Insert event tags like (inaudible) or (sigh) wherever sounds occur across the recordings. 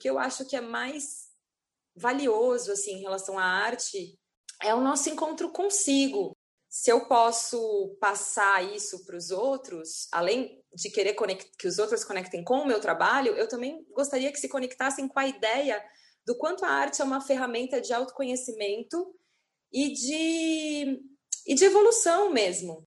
que eu acho que é mais valioso assim em relação à arte é o nosso encontro consigo. Se eu posso passar isso para os outros, além de querer que os outros conectem com o meu trabalho, eu também gostaria que se conectassem com a ideia do quanto a arte é uma ferramenta de autoconhecimento e de, e de evolução mesmo.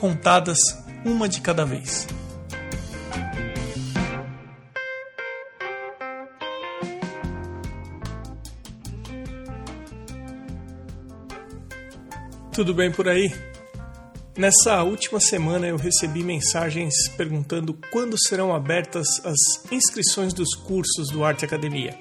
contadas uma de cada vez. Tudo bem por aí? Nessa última semana eu recebi mensagens perguntando quando serão abertas as inscrições dos cursos do Arte Academia.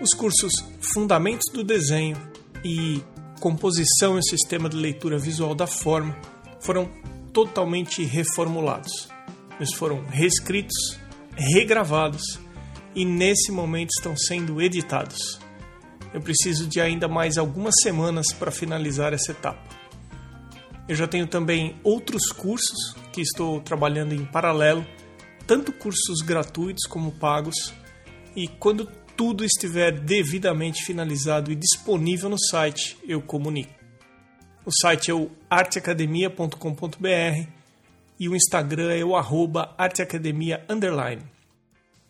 Os cursos Fundamentos do Desenho e composição e sistema de leitura visual da forma foram totalmente reformulados. Eles foram reescritos, regravados e nesse momento estão sendo editados. Eu preciso de ainda mais algumas semanas para finalizar essa etapa. Eu já tenho também outros cursos que estou trabalhando em paralelo, tanto cursos gratuitos como pagos, e quando tudo estiver devidamente finalizado e disponível no site, eu comunico. O site é o arteacademia.com.br e o Instagram é o arroba arteacademia underline.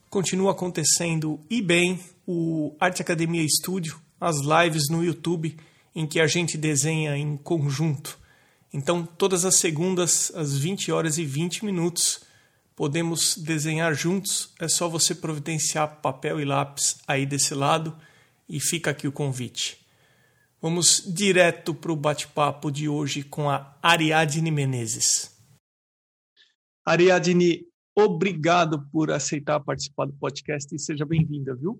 Continua acontecendo e bem o Arte Academia Studio, as lives no YouTube em que a gente desenha em conjunto. Então, todas as segundas, às 20 horas e 20 minutos, podemos desenhar juntos. É só você providenciar papel e lápis aí desse lado e fica aqui o convite. Vamos direto para o bate-papo de hoje com a Ariadne Menezes. Ariadne, obrigado por aceitar participar do podcast e seja bem-vinda, viu?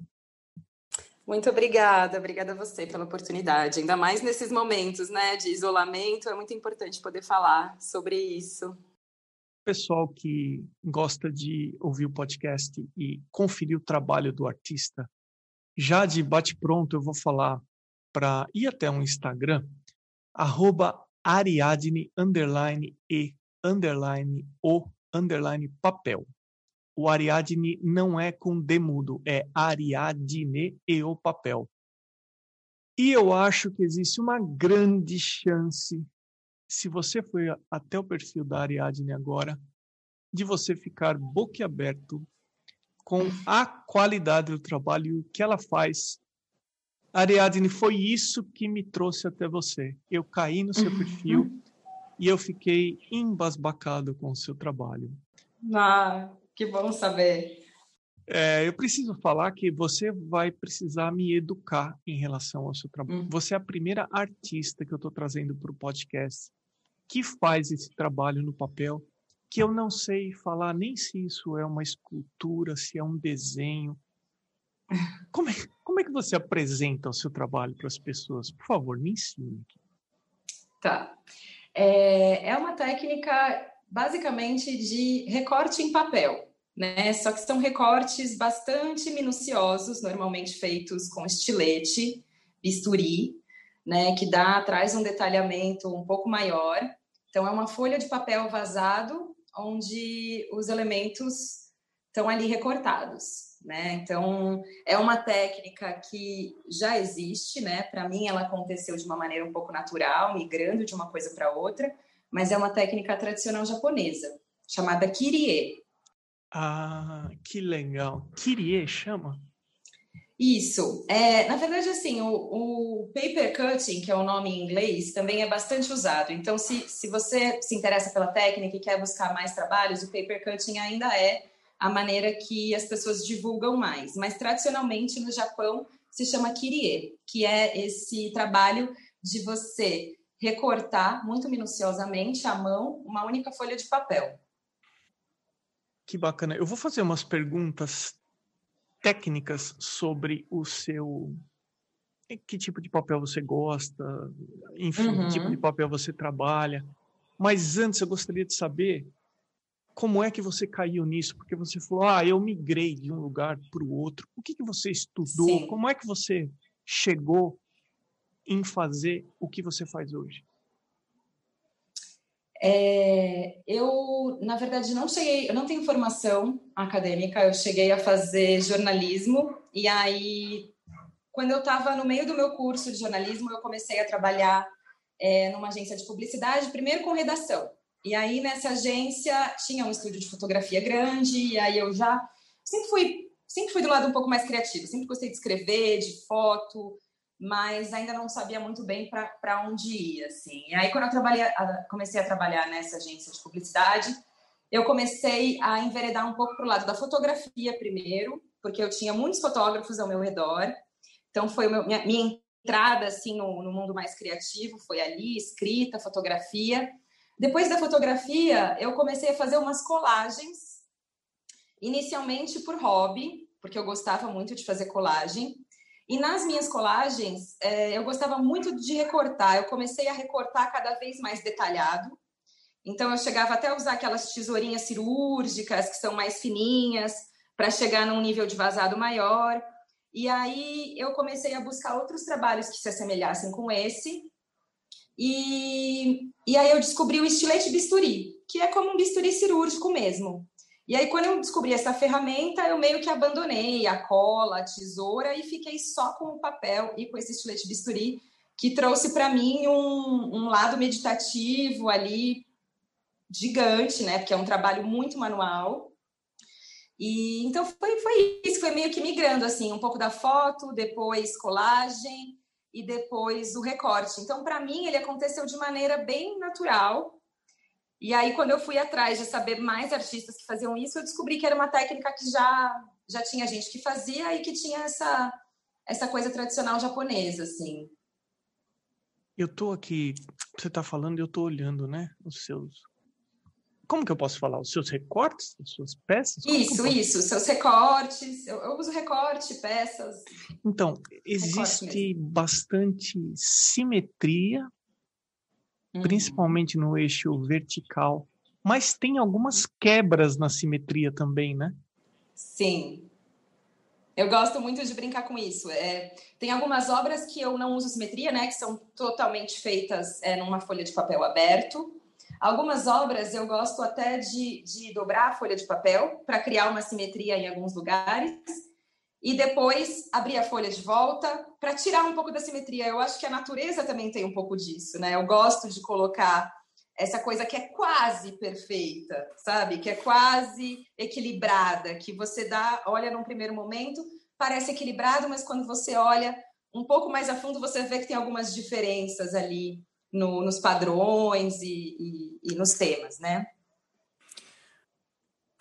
Muito obrigada, obrigada a você pela oportunidade. Ainda mais nesses momentos né, de isolamento, é muito importante poder falar sobre isso pessoal que gosta de ouvir o podcast e conferir o trabalho do artista, já de bate-pronto eu vou falar para ir até um Instagram, arroba Ariadne, underline e, underline o, underline papel. O Ariadne não é com demudo, é Ariadne e o papel. E eu acho que existe uma grande chance se você foi até o perfil da Ariadne agora, de você ficar boquiaberto com a qualidade do trabalho que ela faz. Ariadne, foi isso que me trouxe até você. Eu caí no seu perfil uhum. e eu fiquei embasbacado com o seu trabalho. Ah, que bom saber. É, eu preciso falar que você vai precisar me educar em relação ao seu trabalho. Uhum. Você é a primeira artista que eu estou trazendo para o podcast que faz esse trabalho no papel, que eu não sei falar nem se isso é uma escultura, se é um desenho. Como é, como é que você apresenta o seu trabalho para as pessoas? Por favor, me ensine. Tá. É, é uma técnica basicamente de recorte em papel, né? Só que são recortes bastante minuciosos, normalmente feitos com estilete, bisturi, né, que dá traz um detalhamento um pouco maior. Então é uma folha de papel vazado onde os elementos estão ali recortados, né? Então é uma técnica que já existe, né? Para mim ela aconteceu de uma maneira um pouco natural, migrando de uma coisa para outra, mas é uma técnica tradicional japonesa chamada kirie. Ah, que legal. Kirie chama? Isso. É, na verdade, assim, o, o, paper cutting, que é o nome em inglês, também é bastante usado. Então, se, se você se interessa pela técnica e quer buscar mais trabalhos, o paper cutting ainda é a maneira que as pessoas divulgam mais. Mas tradicionalmente no Japão se chama kirie, que é esse trabalho de você recortar muito minuciosamente à mão uma única folha de papel. Que bacana. Eu vou fazer umas perguntas técnicas sobre o seu que tipo de papel você gosta, enfim, uhum. que tipo de papel você trabalha. Mas antes eu gostaria de saber como é que você caiu nisso? Porque você falou, ah, eu migrei de um lugar para o outro. O que, que você estudou? Sim. Como é que você chegou em fazer o que você faz hoje? É, eu, na verdade, não cheguei, eu não tenho formação acadêmica, eu cheguei a fazer jornalismo, e aí, quando eu estava no meio do meu curso de jornalismo, eu comecei a trabalhar é, numa agência de publicidade, primeiro com redação. E aí, nessa agência, tinha um estúdio de fotografia grande, e aí eu já sempre fui, sempre fui do lado um pouco mais criativo, sempre gostei de escrever, de foto, mas ainda não sabia muito bem para onde ir, assim. E aí, quando eu trabalhei, comecei a trabalhar nessa agência de publicidade, eu comecei a enveredar um pouco para o lado da fotografia primeiro, porque eu tinha muitos fotógrafos ao meu redor. Então, foi meu, minha, minha, entrada, assim, no, no mundo mais criativo, foi ali, escrita, fotografia. Depois da fotografia, eu comecei a fazer umas colagens, inicialmente por hobby, porque eu gostava muito de fazer colagem. E nas minhas colagens, é, eu gostava muito de recortar. Eu comecei a recortar cada vez mais detalhado. Então, eu chegava até a usar aquelas tesourinhas cirúrgicas, que são mais fininhas, para chegar num nível de vazado maior. E aí, eu comecei a buscar outros trabalhos que se assemelhassem com esse. E, e aí, eu descobri o estilete bisturi, que é como um bisturi cirúrgico mesmo. E aí, quando eu descobri essa ferramenta, eu meio que abandonei a cola, a tesoura e fiquei só com o papel e com esse estilete bisturi, que trouxe para mim um, um lado meditativo ali gigante, né? Porque é um trabalho muito manual. E então foi, foi isso, foi meio que migrando assim, um pouco da foto, depois colagem e depois o recorte. Então, para mim, ele aconteceu de maneira bem natural. E aí, quando eu fui atrás de saber mais artistas que faziam isso, eu descobri que era uma técnica que já, já tinha gente que fazia e que tinha essa, essa coisa tradicional japonesa, assim. Eu tô aqui, você tá falando eu tô olhando, né, os seus... Como que eu posso falar? Os seus recortes? As suas peças? Como isso, isso, seus recortes. Eu, eu, uso recorte, peças. Então, existe bastante simetria uhum. principalmente no eixo vertical. Mas tem algumas quebras na simetria também, né? Sim. Eu gosto muito de brincar com isso. É, tem algumas obras que eu não uso simetria, né? Que são totalmente feitas é, numa folha de papel aberto. Algumas obras eu gosto até de, de dobrar a folha de papel para criar uma simetria em alguns lugares e depois abrir a folha de volta para tirar um pouco da simetria. Eu acho que a natureza também tem um pouco disso, né? Eu gosto de colocar essa coisa que é quase perfeita, sabe? Que é quase equilibrada, que você dá, olha num primeiro momento, parece equilibrado, mas quando você olha um pouco mais a fundo, você vê que tem algumas diferenças ali no, nos padrões e, e, e nos temas, né?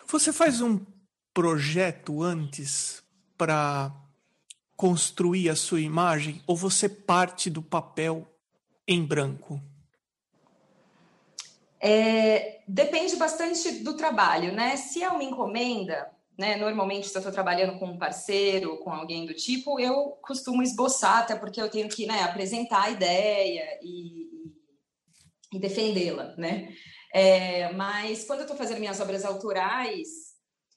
Você faz um projeto antes para construir a sua imagem ou você parte do papel em branco? É, depende bastante do trabalho, né? Se é uma encomenda, né? Normalmente, se eu estou trabalhando com um parceiro, com alguém do tipo, eu costumo esboçar, até porque eu tenho que né, apresentar a ideia e, e defendê-la, né? É, mas quando eu estou fazendo minhas obras autorais,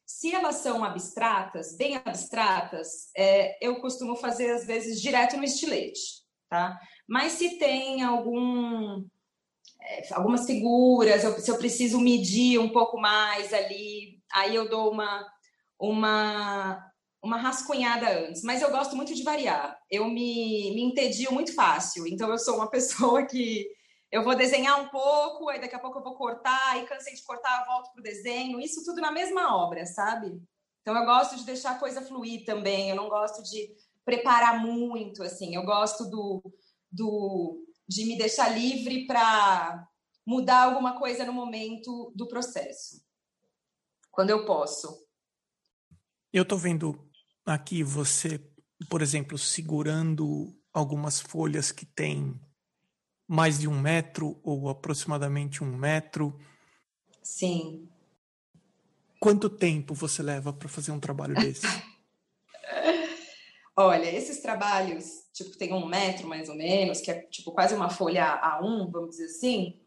se elas são abstratas, bem abstratas, é, eu costumo fazer às vezes direto no estilete, tá? Mas se tem algum é, algumas figuras, eu, se eu preciso medir um pouco mais ali, aí eu dou uma uma uma rascunhada antes, mas eu gosto muito de variar. Eu me, me entedio muito fácil, então eu sou uma (laughs) pessoa que eu vou desenhar um pouco, aí daqui a pouco eu vou cortar, aí cansei de cortar, volto pro desenho, isso tudo na mesma obra, sabe? Então eu gosto de deixar a coisa fluir também, eu não gosto de preparar muito, assim, eu gosto do, do de me deixar livre para mudar alguma coisa no momento do processo, quando eu posso. Eu estou vendo aqui você, por exemplo, segurando algumas folhas que têm mais de um metro ou aproximadamente um metro. Sim. Quanto tempo você leva para fazer um trabalho desse? (laughs) Olha, esses trabalhos, tipo, tem um metro mais ou menos, que é tipo quase uma folha A1, vamos dizer assim,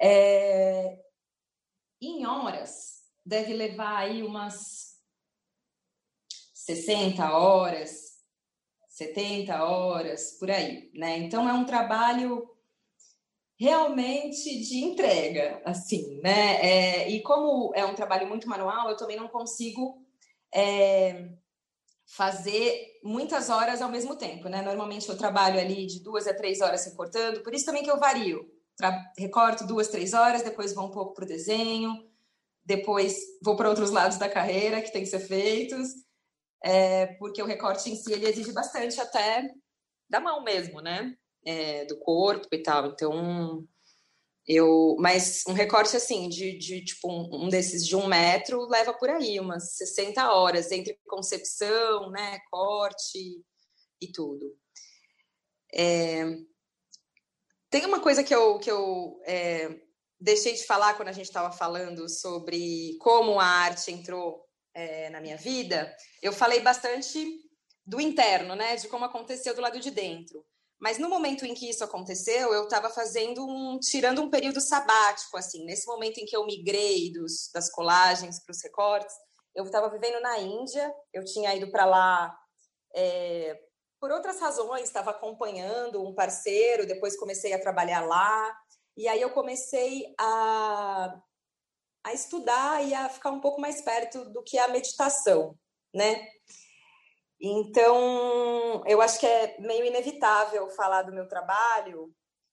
é... em horas deve levar aí umas 60 horas, 70 horas, por aí, né? Então é um trabalho realmente de entrega, assim, né? É, e como é um trabalho muito manual, eu também não consigo é, fazer muitas horas ao mesmo tempo, né? Normalmente eu trabalho ali de duas a três horas recortando, por isso também que eu vario. recorto duas, três horas, depois vou um pouco para o desenho, depois vou para outros lados da carreira que tem que ser feitos, é, porque o recorte em si ele exige bastante até da mão mesmo, né? É, do corpo e tal. Então, eu. Mas um recorte assim, de, de tipo um, um, desses de um metro leva por aí, umas 60 horas, entre concepção, né, corte e tudo. É, tem uma coisa que eu, que eu é, deixei de falar quando a gente estava falando sobre como a arte entrou é, na minha vida. Eu falei bastante do interno, né, de como aconteceu do lado de dentro. Mas no momento em que isso aconteceu, eu estava fazendo um, tirando um período sabático, assim. Nesse momento em que eu migrei dos, das colagens para os recortes, eu estava vivendo na Índia. Eu tinha ido para lá é, por outras razões. Estava acompanhando um parceiro. Depois comecei a trabalhar lá. E aí eu comecei a, a estudar e a ficar um pouco mais perto do que a meditação, né? Então, eu acho que é meio inevitável falar do meu trabalho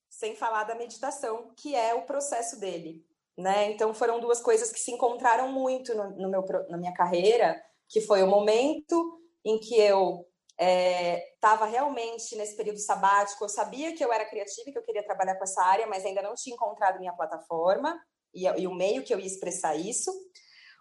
sem falar da meditação, que é o processo dele, né? Então, foram duas coisas que se encontraram muito no, no meu, na minha carreira, que foi o momento em que eu estava é, realmente nesse período sabático, eu sabia que eu era criativa e que eu queria trabalhar com essa área, mas ainda não tinha encontrado minha plataforma e, e o meio que eu ia expressar isso,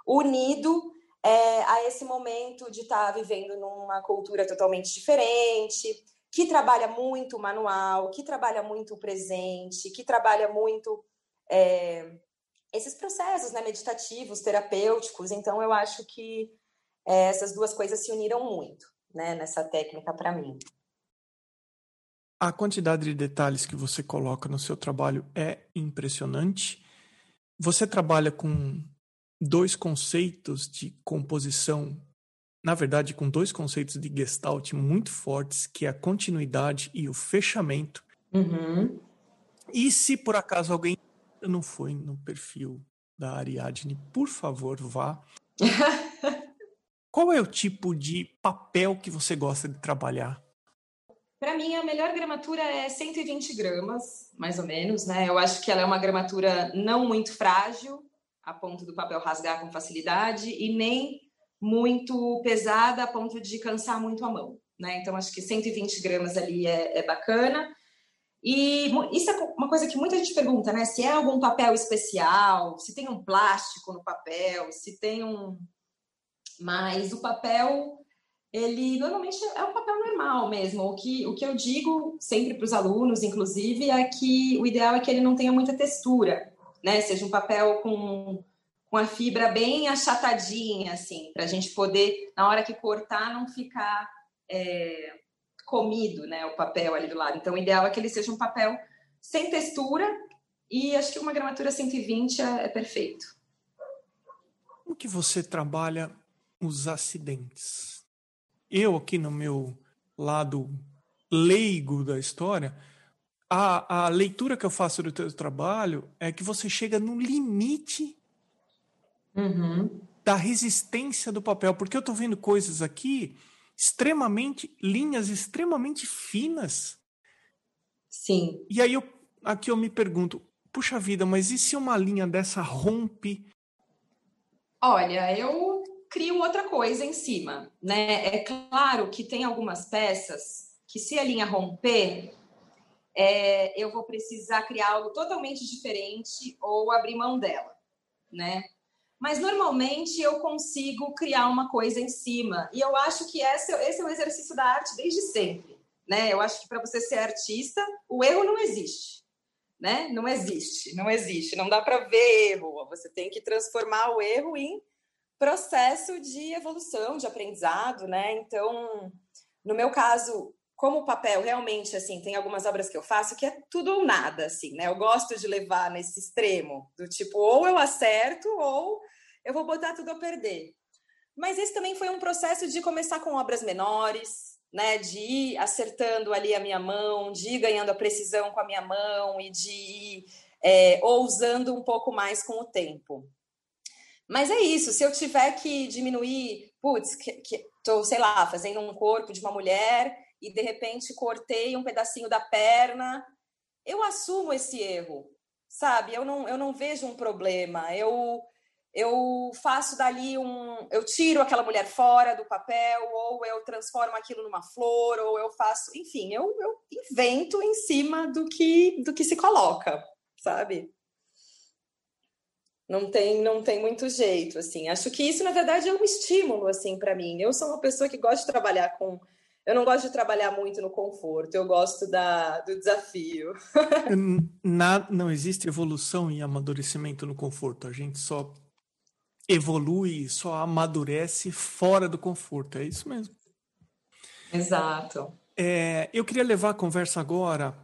unido é, a esse momento de estar tá vivendo numa cultura totalmente diferente, que trabalha muito o manual, que trabalha muito o presente, que trabalha muito é, esses processos né, meditativos, terapêuticos. Então, eu acho que é, essas duas coisas se uniram muito né, nessa técnica para mim. A quantidade de detalhes que você coloca no seu trabalho é impressionante. Você trabalha com dois conceitos de composição, na verdade, com dois conceitos de gestalt muito fortes, que é a continuidade e o fechamento. Uhum. E se por acaso alguém não foi no perfil da Ariadne, por favor, vá. (laughs) Qual é o tipo de papel que você gosta de trabalhar? Para mim, a melhor gramatura é 120 gramas, mais ou menos, né? Eu acho que ela é uma gramatura não muito frágil, a ponto do papel rasgar com facilidade e nem muito pesada a ponto de cansar muito a mão. Né? Então, acho que 120 gramas ali é, é bacana. E isso é uma coisa que muita gente pergunta, né? Se é algum papel especial, se tem um plástico no papel, se tem um. Mas o papel, ele normalmente é um papel normal mesmo. O que, o que eu digo sempre para os alunos, inclusive, é que o ideal é que ele não tenha muita textura né? Seja um papel com, com a fibra bem achatadinha, assim, para a gente poder, na hora que cortar, não ficar é, comido, né? O papel ali do lado. Então, o ideal é que ele seja um papel sem textura e acho que uma gramatura 120 é, é perfeito. Como que você trabalha os acidentes? Eu aqui no meu lado leigo da história, a, a leitura que eu faço do teu trabalho é que você chega no limite uhum. da resistência do papel, porque eu estou vendo coisas aqui extremamente linhas extremamente finas. Sim. E aí eu aqui eu me pergunto, puxa vida, mas e se uma linha dessa rompe? Olha, eu crio outra coisa em cima, né? É claro que tem algumas peças que se a linha romper, é, eu vou precisar criar algo totalmente diferente ou abrir mão dela, né? mas normalmente eu consigo criar uma coisa em cima. E eu acho que esse, esse é um exercício da arte desde sempre. Né? Eu acho que para você ser artista, o erro não existe. Né? Não existe, não existe, não dá para ver erro. Você tem que transformar o erro em processo de evolução, de aprendizado, né? Então, no meu caso, como o papel realmente assim tem algumas obras que eu faço que é tudo ou nada assim né? Eu gosto de levar nesse extremo do tipo ou eu acerto ou eu vou botar tudo a perder. Mas esse também foi um processo de começar com obras menores né? De ir acertando ali a minha mão de ir ganhando a precisão com a minha mão e de ir é, ousando um pouco mais com o tempo. Mas é isso se eu tiver que diminuir putz que, que tô sei lá fazendo um corpo de uma mulher e de repente cortei um pedacinho da perna, eu assumo esse erro, sabe? Eu não, eu não vejo um problema. Eu eu faço dali um, eu tiro aquela mulher fora do papel, ou eu transformo aquilo numa flor, ou eu faço, enfim, eu, eu invento em cima do que do que se coloca, sabe? Não tem, não tem muito jeito, assim. Acho que isso, na verdade, é um estímulo, assim, para mim. Eu sou uma pessoa que gosta de trabalhar com eu não gosto de trabalhar muito no conforto, eu gosto da, do desafio. (laughs) Na, não existe evolução e amadurecimento no conforto, a gente só evolui, só amadurece fora do conforto, é isso mesmo. Exato. É, eu queria levar a conversa agora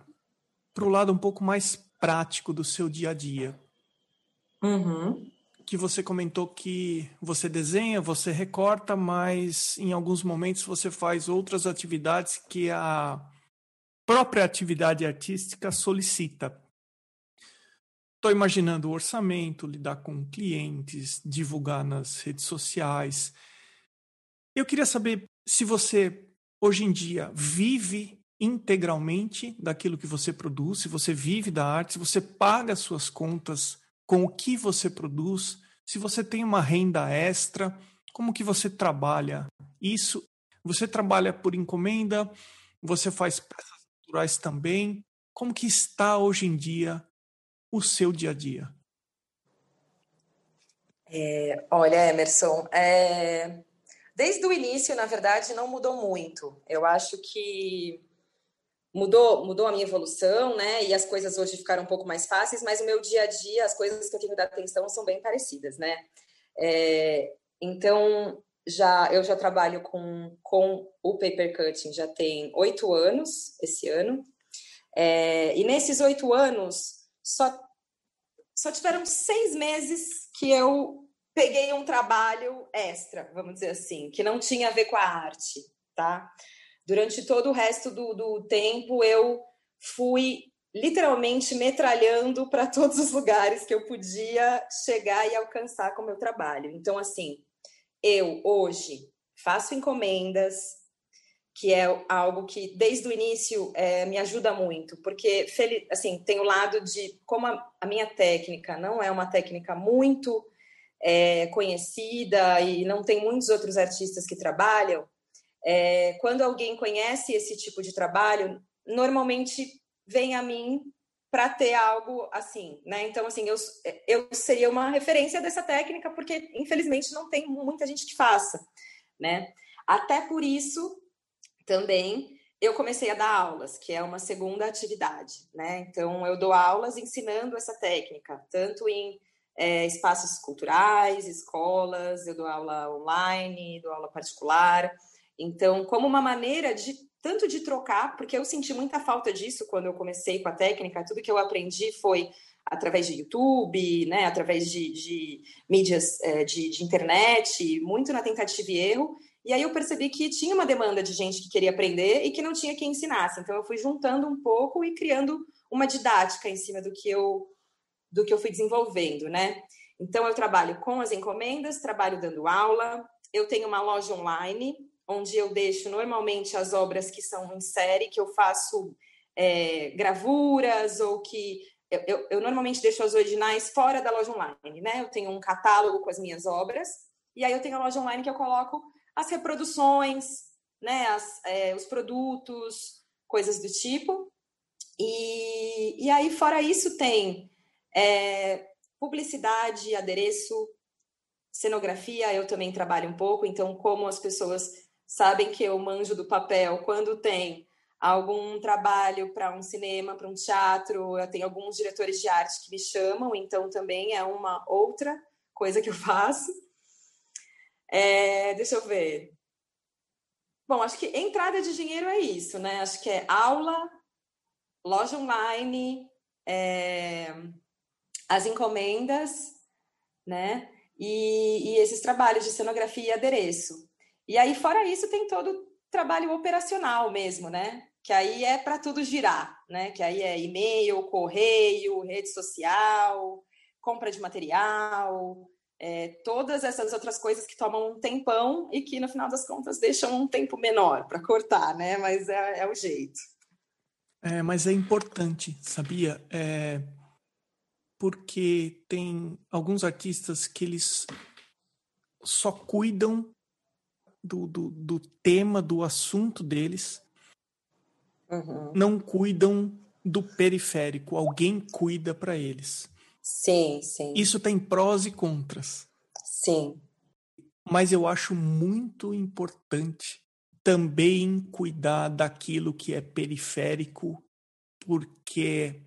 para o lado um pouco mais prático do seu dia a dia. Uhum que você comentou que você desenha, você recorta, mas em alguns momentos você faz outras atividades que a própria atividade artística solicita. Estou imaginando o orçamento, lidar com clientes, divulgar nas redes sociais. Eu queria saber se você, hoje em dia, vive integralmente daquilo que você produz, se você vive da arte, se você paga suas contas com o que você produz, se você tem uma renda extra, como que você trabalha isso? Você trabalha por encomenda? Você faz peças naturais também? Como que está hoje em dia o seu dia a dia? É, olha, Emerson, é, desde o início, na verdade, não mudou muito. Eu acho que mudou, mudou a minha evolução, né? E as coisas hoje ficaram um pouco mais fáceis, mas o meu dia a dia, as coisas que eu tenho que dar atenção são bem parecidas, né? É, então, já eu já trabalho com, com o paper cutting já tem oito anos esse ano. É, e nesses oito anos, só, só tiveram seis meses que eu peguei um trabalho extra, vamos dizer assim, que não tinha a ver com a arte, tá? Durante todo o resto do, do tempo eu fui literalmente metralhando para todos os lugares que eu podia chegar e alcançar com o meu trabalho. Então, assim, eu hoje faço encomendas, que é algo que desde o início é, me ajuda muito, porque assim tem o lado de como a, a minha técnica não é uma técnica muito é, conhecida e não tem muitos outros artistas que trabalham. É, quando alguém conhece esse tipo de trabalho, normalmente vem a mim para ter algo assim, né? Então, assim, eu, eu seria uma referência dessa técnica, porque infelizmente não tem muita gente que faça, né? Até por isso, também, eu comecei a dar aulas, que é uma segunda atividade, né? Então, eu dou aulas ensinando essa técnica, tanto em é, espaços culturais, escolas, eu dou aula online, dou aula particular. Então, como uma maneira de tanto de trocar, porque eu senti muita falta disso quando eu comecei com a técnica, tudo que eu aprendi foi através de YouTube, né, através de, de mídias é, de, de, internet, muito na tentativa e erro. E aí eu percebi que tinha uma demanda de gente que queria aprender e que não tinha quem ensinasse. Então eu fui juntando um pouco e criando uma didática em cima do que eu do que eu fui desenvolvendo, né? Então eu trabalho com as encomendas, trabalho dando aula, eu tenho uma loja online onde eu deixo normalmente as obras que são em série, que eu faço é, gravuras ou que eu, eu, eu, normalmente deixo as originais fora da loja online, né? Eu tenho um catálogo com as minhas obras e aí eu tenho a loja online que eu coloco as reproduções, né? As, é, os produtos, coisas do tipo. E, e aí fora isso tem é, publicidade, adereço, cenografia eu também trabalho um pouco, então como as pessoas sabem que eu manjo do papel, quando tem algum trabalho para um cinema, para um teatro, eu tenho alguns diretores de arte que me chamam, então também é uma outra coisa que eu (laughs) faço. É, deixa eu ver. Bom, acho que entrada de dinheiro é isso, né? Acho que é aula, loja online, é, as encomendas, né? E, e esses trabalhos de cenografia e adereço. E aí, fora isso, tem todo o trabalho operacional mesmo, né? Que aí é para tudo girar, né? Que aí é e-mail, correio, rede social, compra de material, é, todas essas outras coisas que tomam um tempão e que no final das contas deixam um tempo menor para cortar, né? Mas é, é, o jeito. É, mas é importante, sabia? É, porque tem alguns artistas que eles só cuidam do, do, do tema, do assunto deles, uhum. não cuidam do periférico, alguém cuida para eles. Sim, sim. Isso tem prós e contras. Sim. Mas eu acho muito importante também cuidar daquilo que é periférico, porque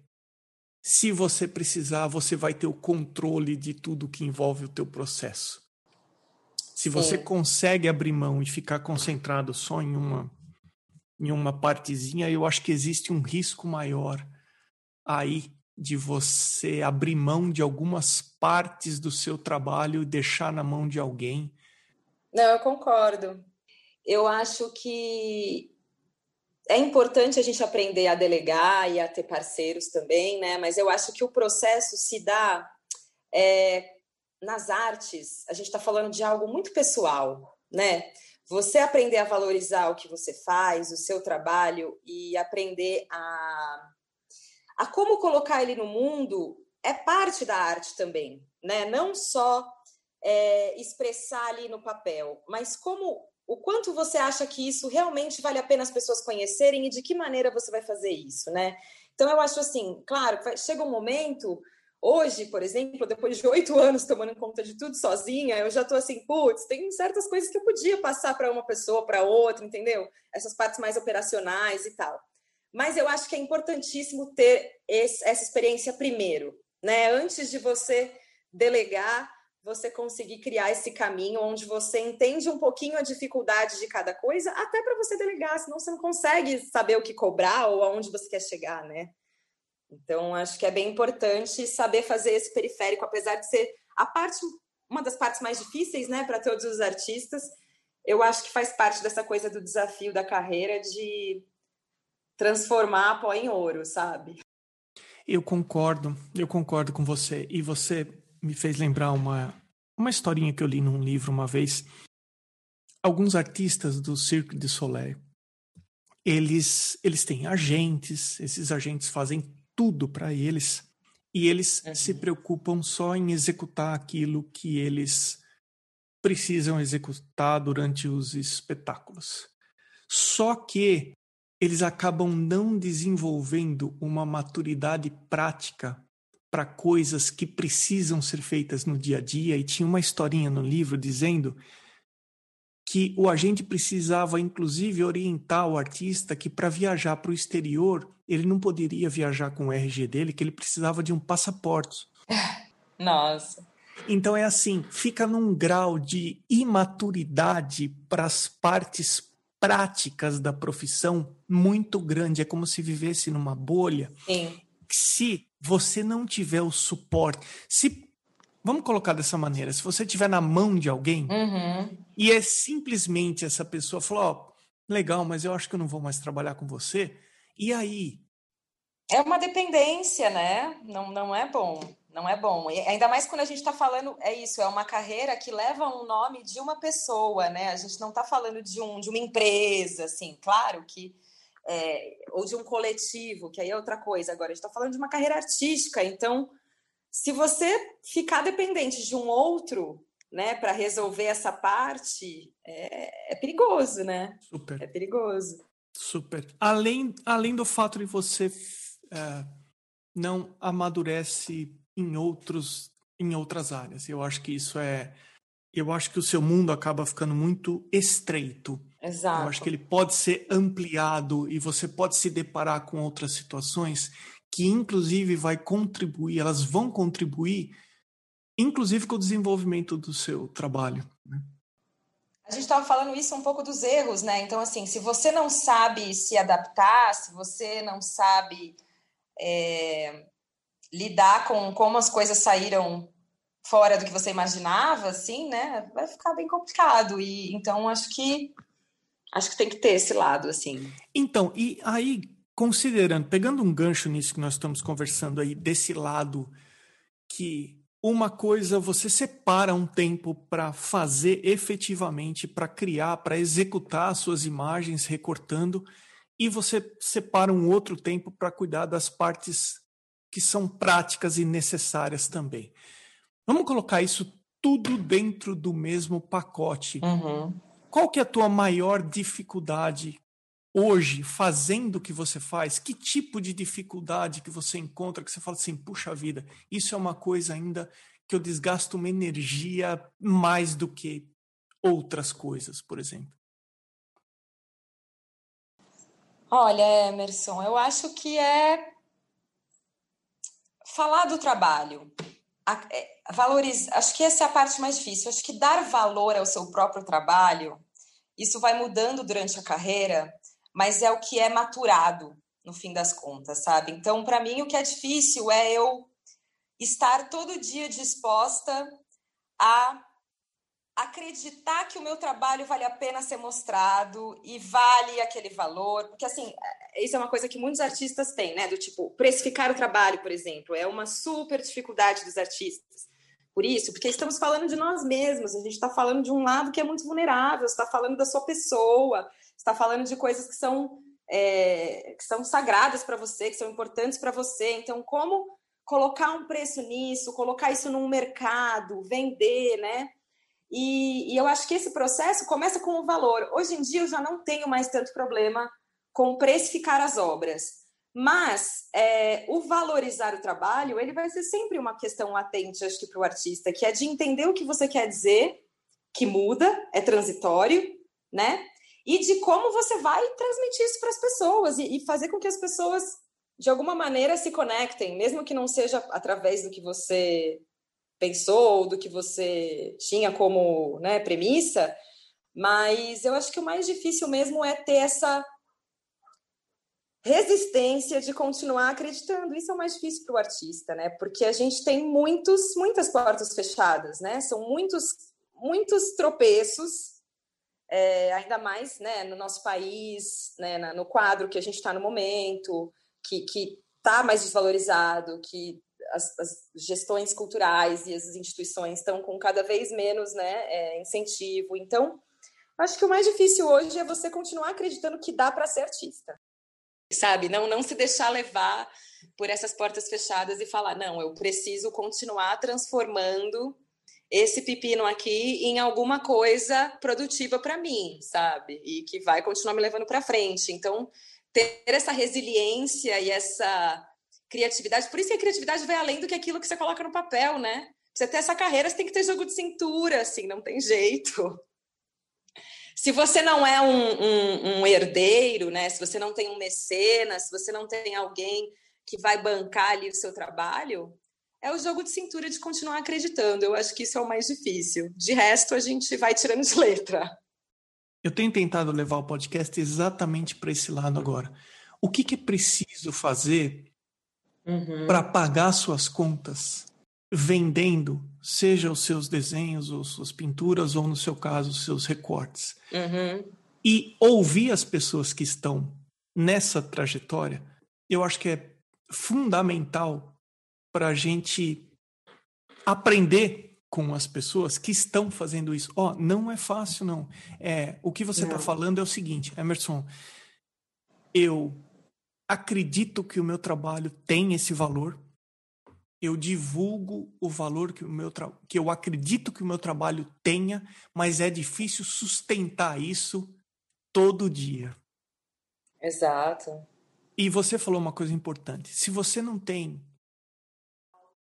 se você precisar, você vai ter o controle de tudo que envolve o teu processo. Se você Sim. consegue abrir mão e ficar concentrado só em uma em uma partezinha, eu acho que existe um risco maior aí de você abrir mão de algumas partes do seu trabalho e deixar na mão de alguém. Não, eu concordo. Eu acho que é importante a gente aprender a delegar e a ter parceiros também, né? Mas eu acho que o processo se dá é, nas artes. A gente está falando de algo muito pessoal, né? Você aprender a valorizar o que você faz, o seu trabalho e aprender a, a como colocar ele no mundo é parte da arte também, né? Não só é, expressar ali no papel, mas como o quanto você acha que isso realmente vale a pena as pessoas conhecerem e de que maneira você vai fazer isso, né? Então eu acho assim, claro, chega um momento Hoje, por exemplo, depois de oito anos tomando conta de tudo sozinha, eu já tô assim, putz, tem certas coisas que eu podia passar para uma pessoa, para outra, entendeu? Essas partes mais operacionais e tal. Mas eu acho que é importantíssimo ter esse, essa experiência primeiro, né? Antes de você delegar você conseguir criar esse caminho onde você entende um pouquinho a dificuldade de cada coisa, até para você delegar, senão você não consegue saber o que cobrar ou aonde você quer chegar, né? Então, acho que é bem importante saber fazer esse periférico, apesar de ser a parte, uma das partes mais difíceis, né, para todos os artistas. Eu acho que faz parte dessa coisa do desafio da carreira de transformar a pó em ouro, sabe? Eu concordo, eu concordo com você. E você me fez lembrar uma, uma historinha que eu li num livro uma vez. Alguns artistas do Cirque du Soleil, eles, eles têm agentes, esses agentes fazem tudo para eles e eles uhum. se preocupam só em executar aquilo que eles precisam executar durante os espetáculos. Só que eles acabam não desenvolvendo uma maturidade prática para coisas que precisam ser feitas no dia a dia. E tinha uma historinha no livro dizendo que o agente precisava, inclusive, orientar o artista que para viajar para o exterior ele não poderia viajar com o RG dele, que ele precisava de um passaporte. (laughs) Nossa. Então é assim, fica num grau de imaturidade para as partes práticas da profissão muito grande. É como se vivesse numa bolha. Sim se você não tiver o suporte, se vamos colocar dessa maneira, se você tiver na mão de alguém uhum. e é simplesmente essa pessoa falou, ó, oh, legal, mas eu acho que eu não vou mais trabalhar com você, e aí? É uma dependência, né? Não, não é bom. Não é bom. E ainda mais quando a gente está falando, é isso, é uma carreira que leva um nome de uma pessoa, né? A gente não está falando de, um, de uma empresa, assim, claro que é, ou de um coletivo, que aí é outra coisa. Agora, a gente está falando de uma carreira artística, então, se você ficar dependente de um outro, né, para resolver essa parte, é, é, perigoso, né? Super. É perigoso. Super. Além, além do fato de você é, não amadurece em outros em outras áreas. Eu acho que isso é eu acho que o seu mundo acaba ficando muito estreito. Exato. Eu acho que ele pode ser ampliado e você pode se deparar com outras situações que, inclusive, vai contribuir, elas vão contribuir, inclusive com o desenvolvimento do seu trabalho. Né? A gente estava falando isso um pouco dos erros, né? Então, assim, se você não sabe se adaptar, se você não sabe é, lidar com como as coisas saíram fora do que você imaginava, assim, né? Vai ficar bem complicado. E então acho que acho que tem que ter esse lado, assim. Então, e aí, considerando, pegando um gancho nisso que nós estamos conversando aí, desse lado que uma coisa você separa um tempo para fazer efetivamente, para criar, para executar suas imagens recortando, e você separa um outro tempo para cuidar das partes que são práticas e necessárias também. Vamos colocar isso tudo dentro do mesmo pacote. Uhum. Qual que é a tua maior dificuldade hoje fazendo o que você faz, que tipo de dificuldade que você encontra que você fala assim, puxa vida, isso é uma coisa ainda que eu desgasto uma energia mais do que outras coisas, por exemplo? Olha, Emerson, eu acho que é falar do trabalho. É, valorizar, acho que essa é a parte mais difícil. Acho que dar valor ao seu próprio trabalho, isso vai mudando durante a carreira mas é o que é maturado no fim das contas, sabe? Então, para mim, o que é difícil é eu estar todo dia disposta a acreditar que o meu trabalho vale a pena ser mostrado e vale aquele valor, porque assim, isso é uma coisa que muitos artistas têm, né? Do tipo, precificar o trabalho, por exemplo, é uma super dificuldade dos artistas. Por isso, porque estamos falando de nós mesmos, a gente está falando de um lado que é muito vulnerável, está falando da sua pessoa, está falando de coisas que são, é, que são sagradas para você, que são importantes para você. Então, como colocar um preço nisso, colocar isso num mercado, vender, né? E, e, eu acho que esse processo começa com o valor. Hoje em dia eu já não tenho mais tanto problema com precificar as obras, mas é, o valorizar o trabalho ele vai ser sempre uma questão latente, acho que para o artista, que é de entender o que você quer dizer, que muda, é transitório, né? E de como você vai transmitir isso para as pessoas e, e, fazer com que as pessoas, de alguma maneira, se conectem, mesmo que não seja através do que você pensou, do que você tinha como né, premissa, mas eu acho que o mais difícil mesmo é ter essa resistência de continuar acreditando. Isso é o mais difícil para o artista, né? Porque a gente tem muitos, muitas portas fechadas, né? São muitos, muitos tropeços é, ainda mais né, no nosso país, né, no quadro que a gente está no momento, que está mais desvalorizado, que as, as, gestões culturais e as instituições estão com cada vez menos né, é, incentivo. Então, acho que o mais difícil hoje é você continuar acreditando que dá para ser artista. Sabe? Não, não se deixar levar por essas portas fechadas e falar, não, eu preciso continuar transformando esse pepino aqui em alguma coisa produtiva para mim, sabe? E que vai continuar me levando para frente. Então, ter essa resiliência e essa criatividade, por isso que a criatividade vai além do que aquilo que você coloca no papel, né? Você ter essa carreira, você tem que ter jogo de cintura, assim, não tem jeito. Se você não é um, um, um herdeiro, né? Se você não tem um mecenas, se você não tem alguém que vai bancar ali o seu trabalho, é o jogo de cintura de continuar acreditando. Eu acho que isso é o mais difícil. De resto, a gente vai tirando de letra. Eu tenho tentado levar o podcast exatamente para esse lado agora. O que, que é preciso fazer uhum. para pagar suas contas vendendo, seja os seus desenhos, ou suas pinturas, ou no seu caso, os seus recortes? Uhum. E ouvir as pessoas que estão nessa trajetória, eu acho que é fundamental para a gente aprender com as pessoas que estão fazendo isso. Ó, oh, não é fácil, não. É, o que você está falando é o seguinte, Emerson, eu acredito que o meu trabalho tem esse valor, eu divulgo o valor que, o meu que eu acredito que o meu trabalho tenha, mas é difícil sustentar isso todo dia. Exato. E você falou uma coisa importante. Se você não tem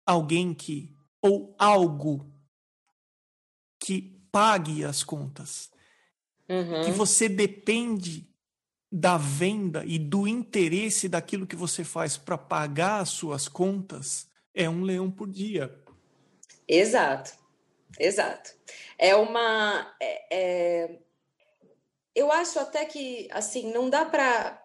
alguém que ou algo que pague as contas. Uhum. Que você depende da venda e do interesse daquilo que você faz para pagar as suas contas, é um leão por dia. Exato, exato. É uma. É, é... Eu acho até que, assim, não dá para.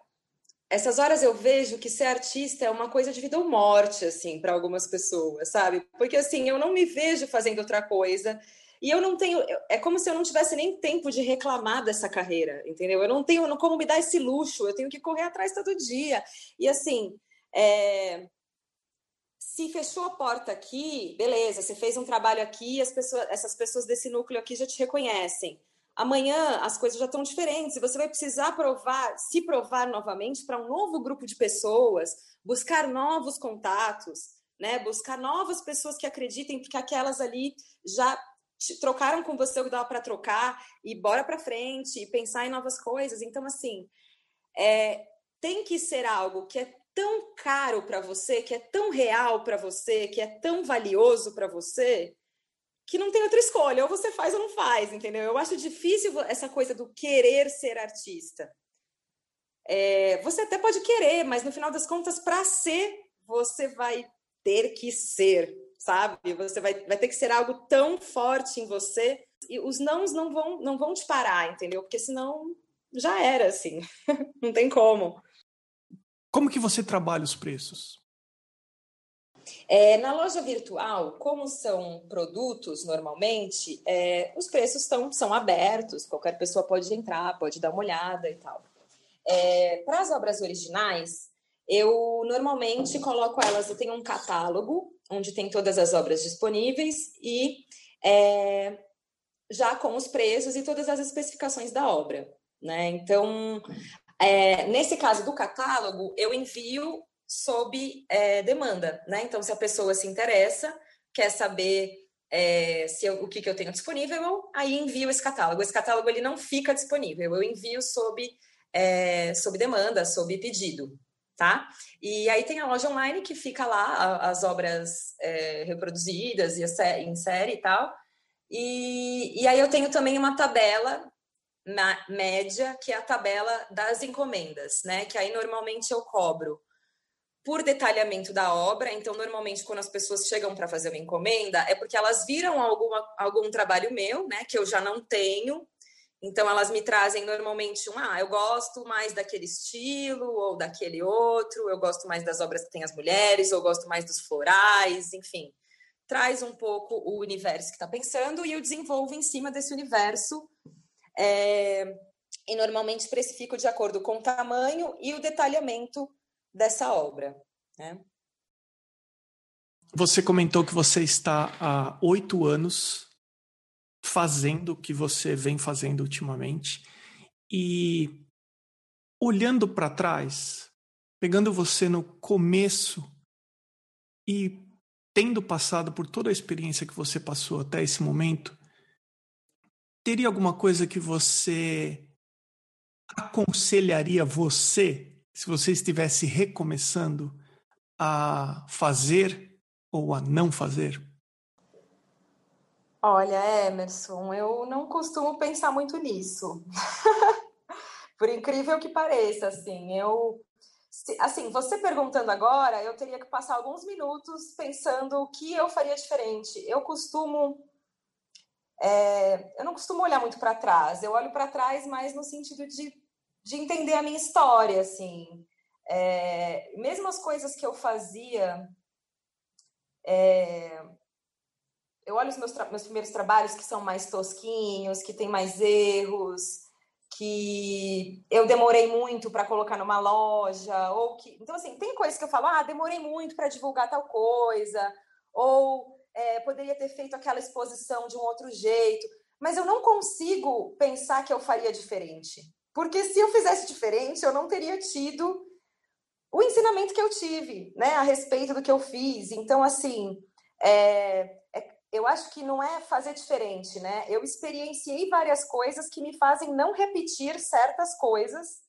Essas horas eu vejo que ser artista é uma coisa de vida ou morte, assim, para algumas pessoas, sabe? Porque, assim, eu não me vejo fazendo outra coisa. E eu não tenho. É como se eu não tivesse nem tempo de reclamar dessa carreira, entendeu? Eu não tenho como me dar esse luxo, eu tenho que correr atrás todo dia. E assim. É, se fechou a porta aqui, beleza, você fez um trabalho aqui, as pessoas, essas pessoas desse núcleo aqui já te reconhecem. Amanhã as coisas já estão diferentes e você vai precisar provar, se provar novamente para um novo grupo de pessoas, buscar novos contatos, né? Buscar novas pessoas que acreditem, porque aquelas ali já trocaram com você o que dava para trocar e bora para frente e pensar em novas coisas. Então, assim, é, tem que ser algo que é tão caro para você, que é tão real para você, que é tão valioso para você, que não tem outra escolha, ou você faz ou não faz, entendeu? Eu acho difícil essa coisa do querer ser artista. É, você até pode querer, mas no final das contas, para ser, você vai ter que ser, sabe? Você vai, vai ter que ser algo tão forte em você e os nãos não vão, não vão te parar, entendeu? Porque senão já era assim, (laughs) não tem como. Como que você trabalha os preços? É, na loja virtual, como são produtos normalmente, é, os preços tão, são abertos, qualquer pessoa pode entrar, pode dar uma olhada e tal. É, Para as obras originais, eu normalmente coloco elas, eu tenho um catálogo onde tem todas as obras disponíveis e é, já com os preços e todas as especificações da obra. Né? Então, é, nesse caso do catálogo, eu envio sob é, demanda. Né? Então, se a pessoa se interessa, quer saber é, se eu, o que, que eu tenho disponível, aí envio esse catálogo. Esse catálogo ele não fica disponível, eu envio sob, é, sob demanda, sob pedido tá? E aí tem a loja online que fica lá as obras é, reproduzidas e em série e tal. E, e aí eu tenho também uma tabela média, que é a tabela das encomendas, né? Que aí normalmente eu cobro por detalhamento da obra. Então, normalmente, quando as pessoas chegam para fazer uma encomenda, é porque elas viram alguma, algum trabalho meu, né? Que eu já não tenho, então, elas me trazem normalmente um, ah, eu gosto mais daquele estilo ou daquele outro, eu gosto mais das obras que tem as mulheres, ou gosto mais dos florais, enfim. Traz um pouco o universo que está pensando e eu desenvolvo em cima desse universo. É, e normalmente precifico de acordo com o tamanho e o detalhamento dessa obra. Né? Você comentou que você está há oito anos fazendo o que você vem fazendo ultimamente e olhando para trás, pegando você no começo e tendo passado por toda a experiência que você passou até esse momento, teria alguma coisa que você aconselharia você, se você estivesse recomeçando, a fazer ou a não fazer? Olha, Emerson, eu não costumo pensar muito nisso. (laughs) Por incrível que pareça, assim, eu assim, você perguntando agora, eu teria que passar alguns minutos pensando o que eu faria diferente. Eu costumo é, eu não costumo olhar muito para trás. Eu olho para trás, mais no sentido de, de entender a minha história, assim. É, mesmo as coisas que eu fazia é, eu olho os meus, meus primeiros trabalhos que são mais tosquinhos, que tem mais erros, que eu demorei muito para colocar numa loja, ou que. Então, assim, tem coisas que eu falo, ah, demorei muito para divulgar tal coisa, ou é, poderia ter feito aquela exposição de um outro jeito, mas eu não consigo pensar que eu faria diferente. Porque se eu fizesse diferente, eu não teria tido o ensinamento que eu tive, né, a respeito do que eu fiz. Então, assim, é, eu acho que não é fazer diferente, né? Eu experienciei várias coisas que me fazem não repetir certas coisas,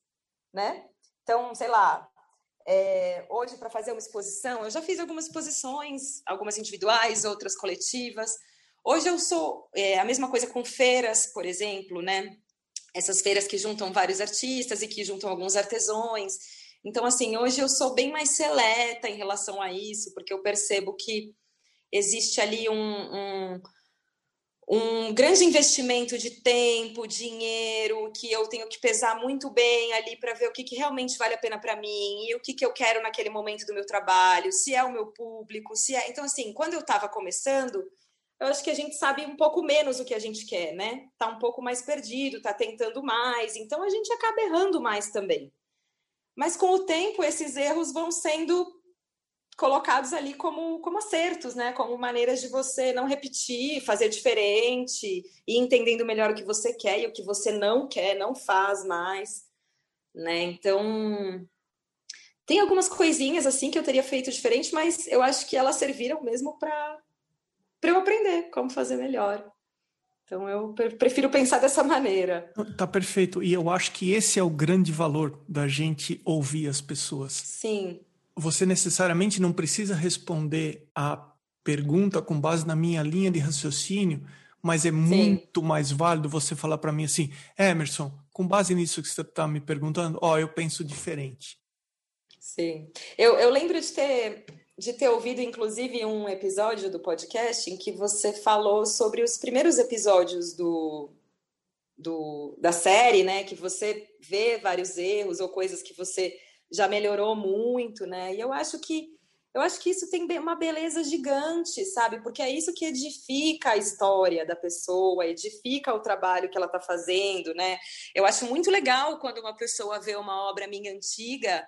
né? Então, sei lá, é, hoje para fazer uma exposição, eu já fiz algumas exposições, algumas individuais, outras coletivas. Hoje eu sou é, a mesma coisa com feiras, por exemplo, né? Essas feiras que juntam vários artistas e que juntam alguns artesãos. Então, assim, hoje eu sou bem mais seleta em relação a isso, porque eu percebo que existe ali um, um um grande investimento de tempo, dinheiro, que eu tenho que pesar muito bem ali para ver o que, que realmente vale a pena para mim e o que, que eu quero naquele momento do meu trabalho, se é o meu público, se é. Então, assim, quando eu estava começando, eu acho que a gente sabe um pouco menos o que a gente quer, né? Tá um pouco mais perdido, tá tentando mais, então a gente acaba errando mais também. Mas com o tempo, esses erros vão sendo colocados ali como, como acertos, né? Como maneiras de você não repetir, fazer diferente e entendendo melhor o que você quer e o que você não quer, não faz mais, né? Então, tem algumas coisinhas assim que eu teria feito diferente, mas eu acho que elas serviram mesmo para para eu aprender como fazer melhor. Então eu prefiro pensar dessa maneira. Tá perfeito. E eu acho que esse é o grande valor da gente ouvir as pessoas. Sim você necessariamente não precisa responder a pergunta com base na minha linha de raciocínio, mas é Sim. muito mais válido você falar para mim assim, Emerson, com base nisso que você está me perguntando, ó, oh, eu penso diferente. Sim, eu, eu lembro de ter de ter ouvido inclusive um episódio do podcast em que você falou sobre os primeiros episódios do, do da série, né? Que você vê vários erros ou coisas que você já melhorou muito, né? E eu acho que eu acho que isso tem uma beleza gigante, sabe? Porque é isso que edifica a história da pessoa, edifica o trabalho que ela está fazendo, né? Eu acho muito legal quando uma pessoa vê uma obra minha antiga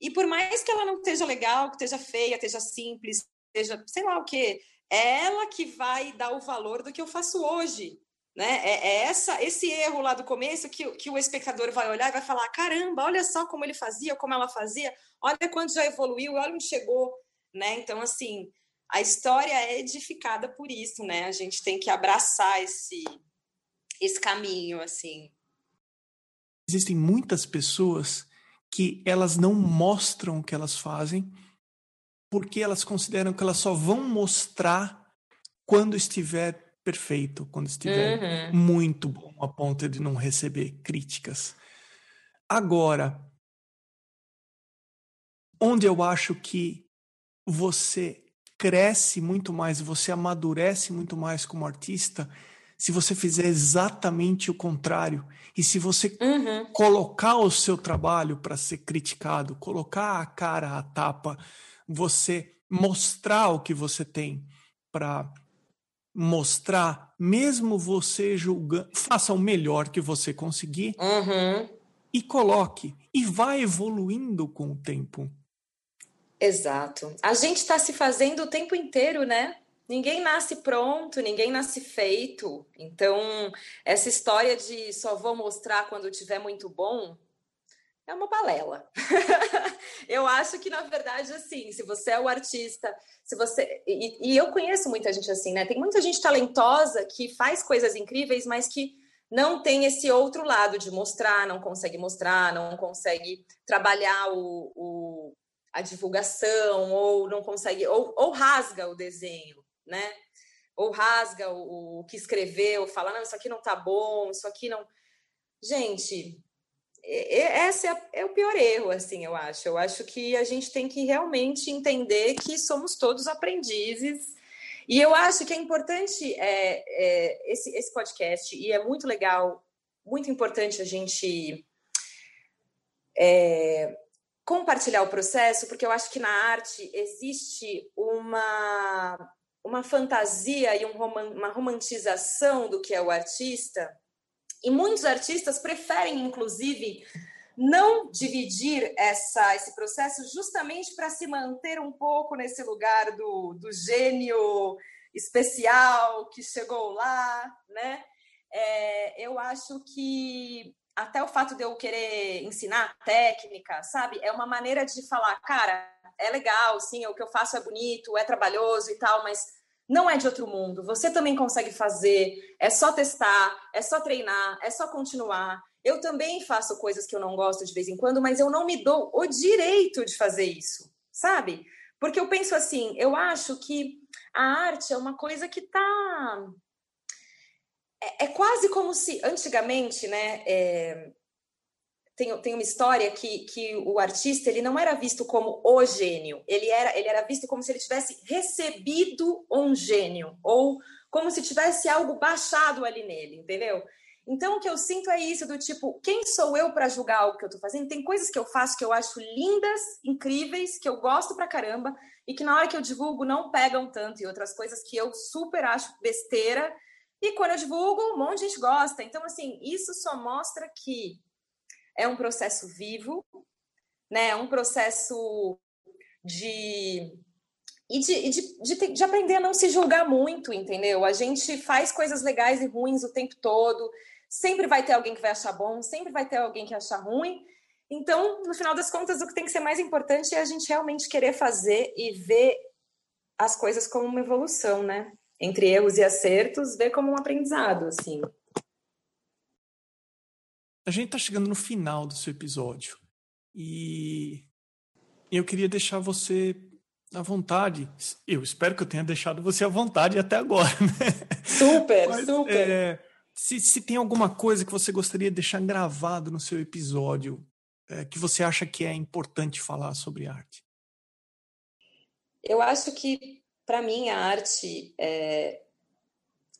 e por mais que ela não esteja legal, que esteja feia, esteja simples, esteja sei lá o quê, é ela que vai dar o valor do que eu faço hoje, né? É, é, essa, esse erro lá do começo que, que o espectador vai olhar e vai falar: caramba, olha só como ele fazia, como ela fazia, olha quanto já evoluiu, olha onde chegou. Né? Então, assim, a história é edificada por isso, né? A gente tem que abraçar esse, esse caminho, assim. Existem muitas pessoas que elas não mostram o que elas fazem porque elas consideram que elas só vão mostrar quando estiver perfeito, quando estiver uhum. muito bom, a ponto de não receber críticas. Agora, onde eu acho que você cresce muito mais, você amadurece muito mais como artista, se você fizer exatamente o contrário. E se você uhum. colocar o seu trabalho para ser criticado, colocar a cara à tapa, você mostrar o que você tem para mostrar, mesmo você julgando, faça o melhor que você conseguir uhum. e coloque. E vai evoluindo com o tempo. Exato. A gente está se fazendo o tempo inteiro, né? Ninguém nasce pronto, ninguém nasce feito. Então, essa história de só vou mostrar quando tiver muito bom, é uma balela. (laughs) eu acho que, na verdade, assim, se você é o artista, se você. E, e, eu conheço muita gente assim, né? Tem muita gente talentosa que faz coisas incríveis, mas que não tem esse outro lado de mostrar, não consegue mostrar, não consegue trabalhar o, o a divulgação, ou não consegue, ou, ou rasga o desenho, né? Ou rasga o, o que escreveu, fala, não, isso aqui não tá bom, isso aqui não. Gente, esse é, é, o pior erro, assim, eu acho. Eu acho que a gente tem que realmente entender que somos todos aprendizes. E eu acho que é importante é, é, esse, esse podcast, e é muito legal, muito importante a gente é, compartilhar o processo, porque eu acho que na arte existe uma, uma fantasia e um, uma romantização do que é o artista e muitos artistas preferem, inclusive, não dividir essa, esse processo justamente para se manter um pouco nesse lugar do, do gênio especial que chegou lá, né? É, eu acho que até o fato de eu querer ensinar técnica, sabe? É uma maneira de falar, cara, é legal, sim, o que eu faço é bonito, é trabalhoso e tal, mas não é de outro mundo. Você também consegue fazer. É só testar, é só treinar, é só continuar. Eu também faço coisas que eu não gosto de vez em quando, mas eu não me dou o direito de fazer isso, sabe? Porque eu penso assim, eu acho que a arte é uma coisa que está é, é, quase como se antigamente, né? É, tem, tem uma história que, que o artista ele não era visto como o gênio, ele era, ele era visto como se ele tivesse recebido um gênio, ou como se tivesse algo baixado ali nele, entendeu? Então, o que eu sinto é isso, do tipo, quem sou eu para julgar o que eu estou fazendo? Tem coisas que eu faço que eu acho lindas, incríveis, que eu gosto pra caramba, e que na hora que eu divulgo não pegam tanto, e outras coisas que eu super acho besteira, e quando eu divulgo, um monte de gente gosta. Então, assim, isso só mostra que é um processo vivo, né? É um processo de e de, de, de, de, aprender a não se julgar muito, entendeu? A gente faz coisas legais e ruins o tempo todo, sempre vai ter alguém que vai achar bom, sempre vai ter alguém que achar ruim. Então, no final das contas, o que tem que ser mais importante é a gente realmente querer fazer e ver as coisas como uma evolução, né? Entre erros e acertos, ver como um aprendizado, assim. A gente está chegando no final do seu episódio e eu queria deixar você à vontade. Eu espero que eu tenha deixado você à vontade até agora. (laughs) Né? Super, Mas, super. É, se, se tem alguma coisa que você gostaria de deixar gravado no seu episódio é, que você acha que é importante falar sobre arte? Eu acho que, para mim, a arte é,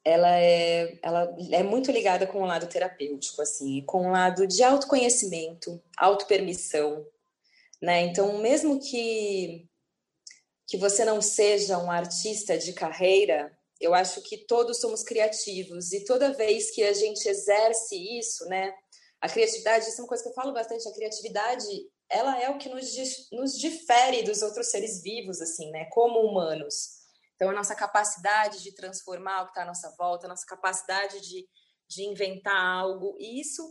ela é, ela é muito ligada com o lado terapêutico, assim, com o lado de autoconhecimento, autopermissão, né? Então, mesmo que que você não seja um artista de carreira, eu acho que todos somos criativos e toda vez que a gente exerce isso, né? A criatividade, isso é uma coisa que eu falo bastante, a criatividade, ela é o que nos, nos difere dos outros seres vivos, assim, né? Como humanos. Então, a nossa capacidade de transformar o que está à nossa volta, a nossa capacidade de, de inventar algo, e isso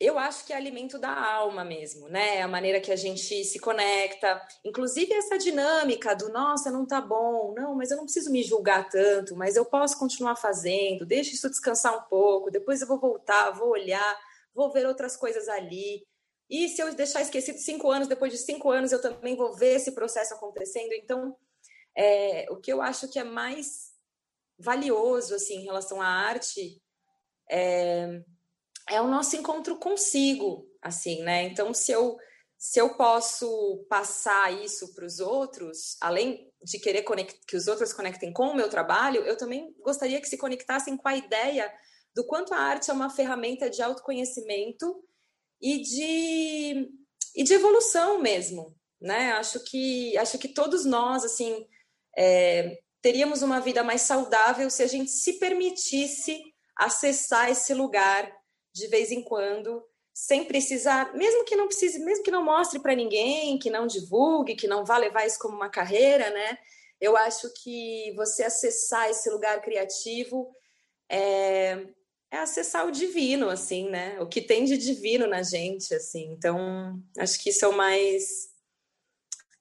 eu acho que é alimento da alma mesmo, né? A maneira que a gente se conecta, inclusive essa dinâmica do nossa, não tá bom, não, mas eu não preciso me julgar tanto, mas eu posso continuar fazendo, deixa isso descansar um pouco, depois eu vou voltar, vou olhar, vou ver outras coisas ali. E se eu deixar esquecido cinco anos, depois de cinco anos eu também vou ver esse processo acontecendo. Então, é, o que eu acho que é mais valioso assim em relação à arte é, é o nosso encontro consigo, assim, né? Então, se eu se eu posso passar isso para os outros, além de querer que os outros conectem com o meu trabalho, eu também gostaria que se conectassem com a ideia do quanto a arte é uma ferramenta de autoconhecimento e de, e de evolução mesmo, né? Acho que acho que todos nós assim é, teríamos uma vida mais saudável se a gente se permitisse acessar esse lugar de vez em quando, sem precisar, mesmo que não precise, mesmo que não mostre para ninguém, que não divulgue, que não vá levar isso como uma carreira, né? Eu acho que você acessar esse lugar criativo é, é acessar o divino, assim, né? O que tem de divino na gente, assim. Então, acho que isso é o mais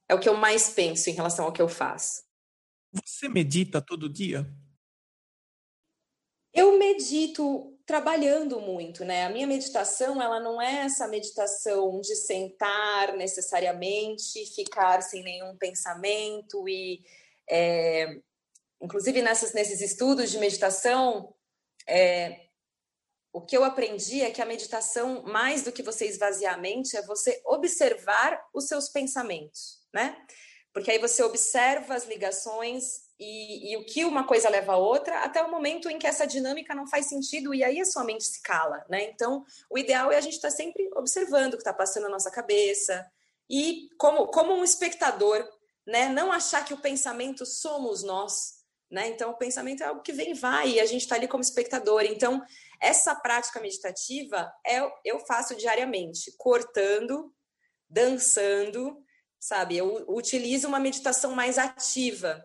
é o que eu mais penso em relação ao que eu faço. Você medita todo dia? Eu medito trabalhando muito, né? A minha meditação, ela não é essa meditação de sentar necessariamente, ficar sem nenhum pensamento e, é, inclusive nessas, nesses estudos de meditação, é, o que eu aprendi é que a meditação, mais do que você esvaziar a mente, é você observar os seus pensamentos, né? Porque aí você observa as ligações e, e, o que uma coisa leva a outra, até o momento em que essa dinâmica não faz sentido e aí a sua mente se cala, né? Então, o ideal é a gente estar tá sempre observando o que está passando na nossa cabeça e como, como um espectador, né? Não achar que o pensamento somos nós, né? Então, o pensamento é algo que vem e vai e a gente está ali como espectador. Então, essa prática meditativa é, eu faço diariamente, cortando, dançando, sabe? Eu utilizo uma meditação mais ativa,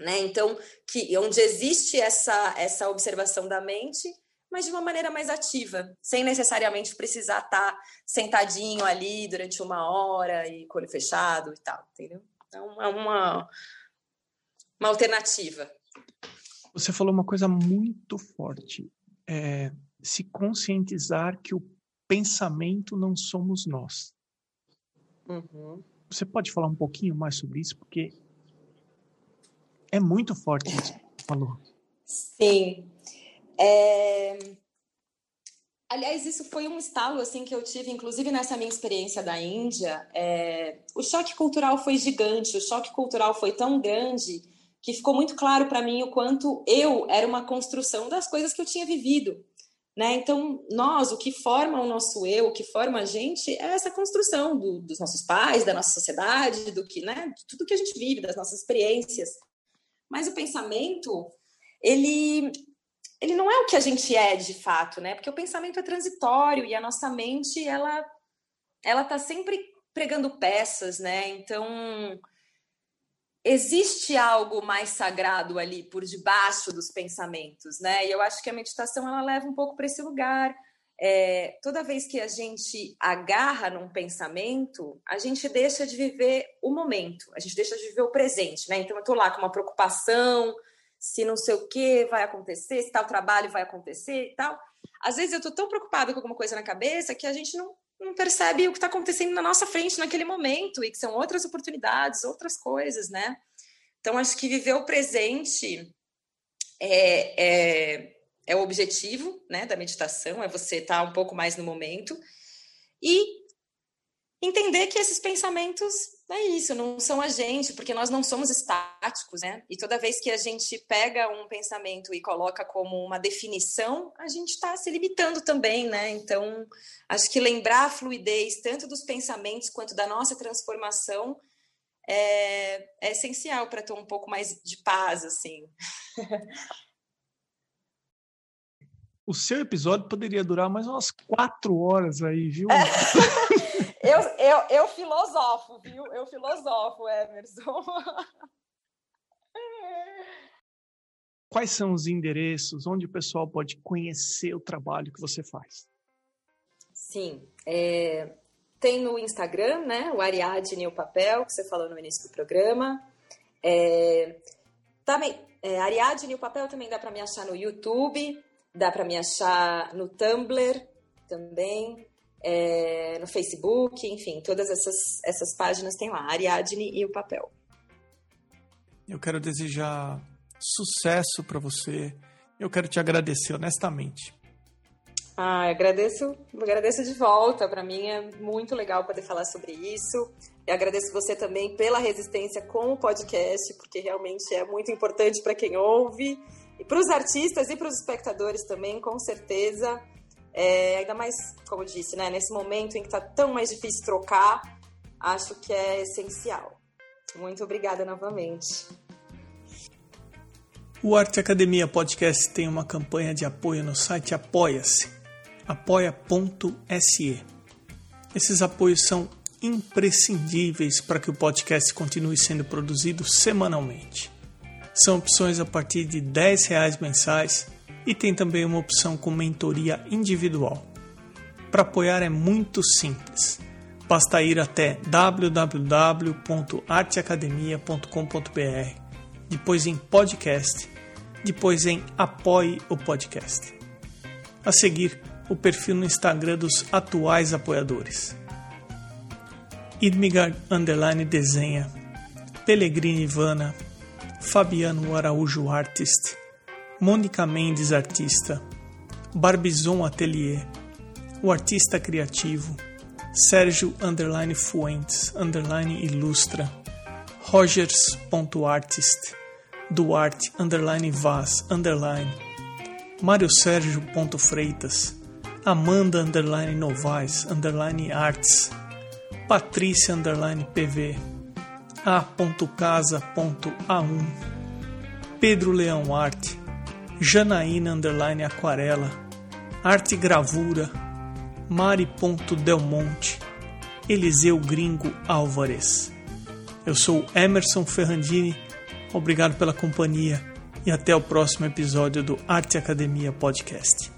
né? Então, que onde existe essa essa observação da mente, mas de uma maneira mais ativa, sem necessariamente precisar estar tá sentadinho ali durante uma hora e com olho fechado e tal, entendeu? Então, é uma uma alternativa. Você falou uma coisa muito forte, é se conscientizar que o pensamento não somos nós. Uhum. Você pode falar um pouquinho mais sobre isso, porque É muito forte isso, falou. Sim. É... Aliás, isso foi um estalo assim que eu tive, inclusive nessa minha experiência da Índia. É... O choque cultural foi gigante, o choque cultural foi tão grande que ficou muito claro para mim o quanto eu era uma construção das coisas que eu tinha vivido. Né? Então, nós, o que forma o nosso eu, o que forma a gente, é essa construção do, dos nossos pais, da nossa sociedade, do que, né, de tudo que a gente vive, das nossas experiências. Mas o pensamento, ele, ele não é o que a gente é de fato, né? Porque o pensamento é transitório e a nossa mente, ela, ela está sempre pregando peças, né? Então, existe algo mais sagrado ali por debaixo dos pensamentos, né? E eu acho que a meditação ela leva um pouco para esse lugar. É, toda vez que a gente agarra num pensamento, a gente deixa de viver o momento, a gente deixa de viver o presente, né? Então eu estou lá com uma preocupação, se não sei o que vai acontecer, se tal trabalho vai acontecer e tal. Às vezes eu estou tão preocupada com alguma coisa na cabeça que a gente não não percebe o que está acontecendo na nossa frente naquele momento e que são outras oportunidades, outras coisas, né? Então, acho que viver o presente é, é, é o objetivo né, da meditação, é você estar tá um pouco mais no momento e entender que esses pensamentos é isso, não são a gente, porque nós não somos estáticos, né? E toda vez que a gente pega um pensamento e coloca como uma definição, a gente está se limitando também, né? Então, acho que lembrar a fluidez tanto dos pensamentos quanto da nossa transformação é, é essencial para ter um pouco mais de paz, assim. (laughs) o seu episódio poderia durar mais umas quatro horas aí, viu? É. (laughs) eu, eu, eu filosofo, viu? Eu filosofo, Emerson. (laughs) Quais são os endereços onde o pessoal pode conhecer o trabalho que você faz? Sim, é, tem no Instagram, né? O Ariadne o Papel, que você falou no início do programa. É, também, é, Ariadne o Papel também dá para me achar no YouTube. Dá para me achar no Tumblr também, é, no Facebook, enfim, todas essas, essas páginas tem lá, Ariadne e o papel. Eu quero desejar sucesso para você. Eu quero te agradecer honestamente. Ah, agradeço, agradeço de volta. Para mim é muito legal poder falar sobre isso. Eu agradeço você também pela resistência com o podcast, porque realmente é muito importante para quem ouve. E para os artistas e para os espectadores também, com certeza. É, ainda mais, como eu disse, né, nesse momento em que está tão mais difícil trocar, acho que é essencial. Muito obrigada novamente. O Arte Academia Podcast tem uma campanha de apoio no site Apoia-se, apoia.se. Esses apoios são imprescindíveis para que o podcast continue sendo produzido semanalmente. São opções a partir de R$ reais mensais e tem também uma opção com mentoria individual. Para apoiar é muito simples. Basta ir até www.arteacademia.com.br, depois em podcast, depois em apoie o podcast. A seguir, o perfil no Instagram dos atuais apoiadores. Idmigard Underline Desenha, Pellegrini Ivana, Fabiano Araújo Artist, Mônica Mendes Artista, Barbizon Atelier, o Artista Criativo, Sérgio Underline Fuentes Underline Ilustra, Rogers.artist, Duarte Underline Vaz Underline, Mário Sérgio Freitas, Amanda Underline Novaes Underline Arts, Patrícia Underline PV, a.casa.a1, Pedro Leão Arte, Janaína Underline Aquarela, Arte Gravura, Mari.delmonte, Eliseu Gringo Álvares. Eu sou Emerson Ferrandini, obrigado pela companhia e até o próximo episódio do Arte Academia Podcast.